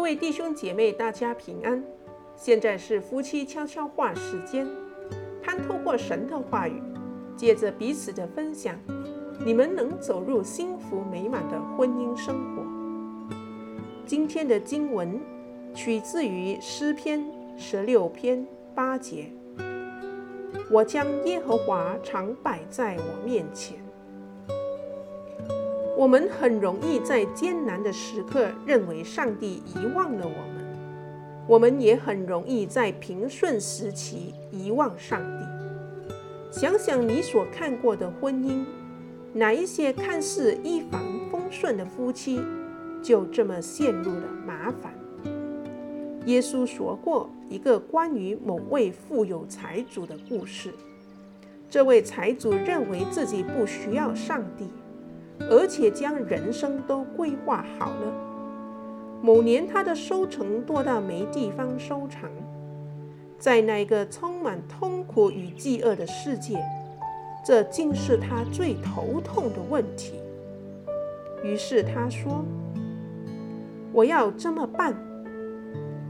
各位弟兄姐妹，大家平安。现在是夫妻悄悄话时间，盼透过神的话语，借着彼此的分享，你们能走入幸福美满的婚姻生活。今天的经文取自于诗篇十六篇八节：“我将耶和华常摆在我面前。”我们很容易在艰难的时刻认为上帝遗忘了我们，我们也很容易在平顺时期遗忘上帝。想想你所看过的婚姻，哪一些看似一帆风顺的夫妻，就这么陷入了麻烦？耶稣说过一个关于某位富有财主的故事，这位财主认为自己不需要上帝。而且将人生都规划好了。某年，他的收成多到没地方收藏。在那个充满痛苦与饥饿的世界，这竟是他最头痛的问题。于是他说：“我要这么办，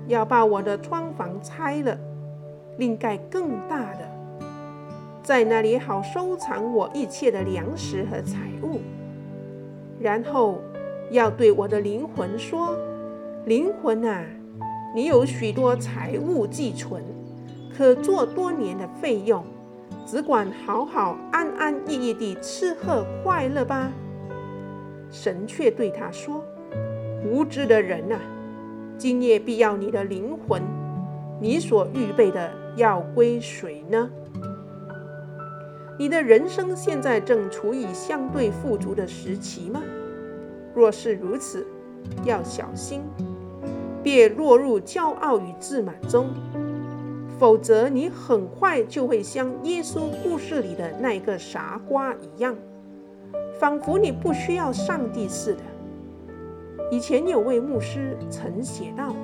要把我的仓房拆了，另盖更大的，在那里好收藏我一切的粮食和财物。”然后要对我的灵魂说：“灵魂啊，你有许多财物寄存，可做多年的费用，只管好好安安逸逸地吃喝快乐吧。”神却对他说：“无知的人啊，今夜必要你的灵魂，你所预备的要归谁呢？你的人生现在正处于相对富足的时期吗？若是如此，要小心，别落入骄傲与自满中，否则你很快就会像耶稣故事里的那个傻瓜一样，仿佛你不需要上帝似的。以前有位牧师曾写道：“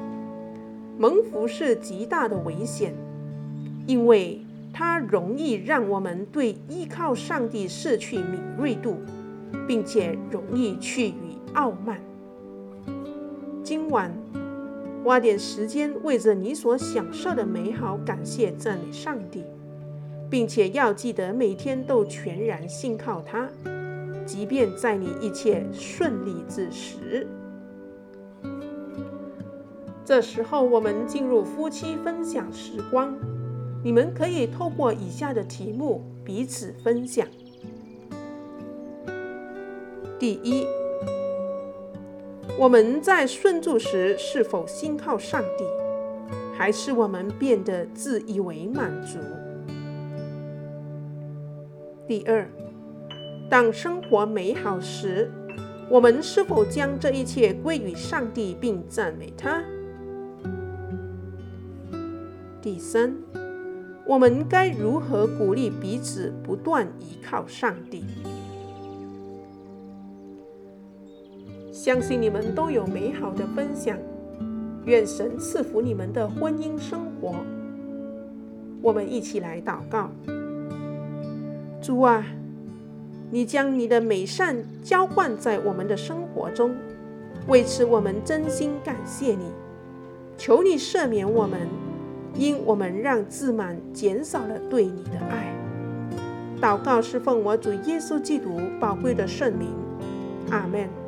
蒙福是极大的危险，因为它容易让我们对依靠上帝失去敏锐度，并且容易趋于。”傲慢。今晚花点时间为着你所享受的美好感谢赞美上帝，并且要记得每天都全然信靠他，即便在你一切顺利之时。这时候，我们进入夫妻分享时光，你们可以透过以下的题目彼此分享。第一。我们在顺住时是否信靠上帝，还是我们变得自以为满足？第二，当生活美好时，我们是否将这一切归于上帝并赞美他？第三，我们该如何鼓励彼此不断依靠上帝？相信你们都有美好的分享，愿神赐福你们的婚姻生活。我们一起来祷告：主啊，你将你的美善浇灌在我们的生活中，为此我们真心感谢你。求你赦免我们，因我们让自满减少了对你的爱。祷告是奉我主耶稣基督宝贵的圣名，阿门。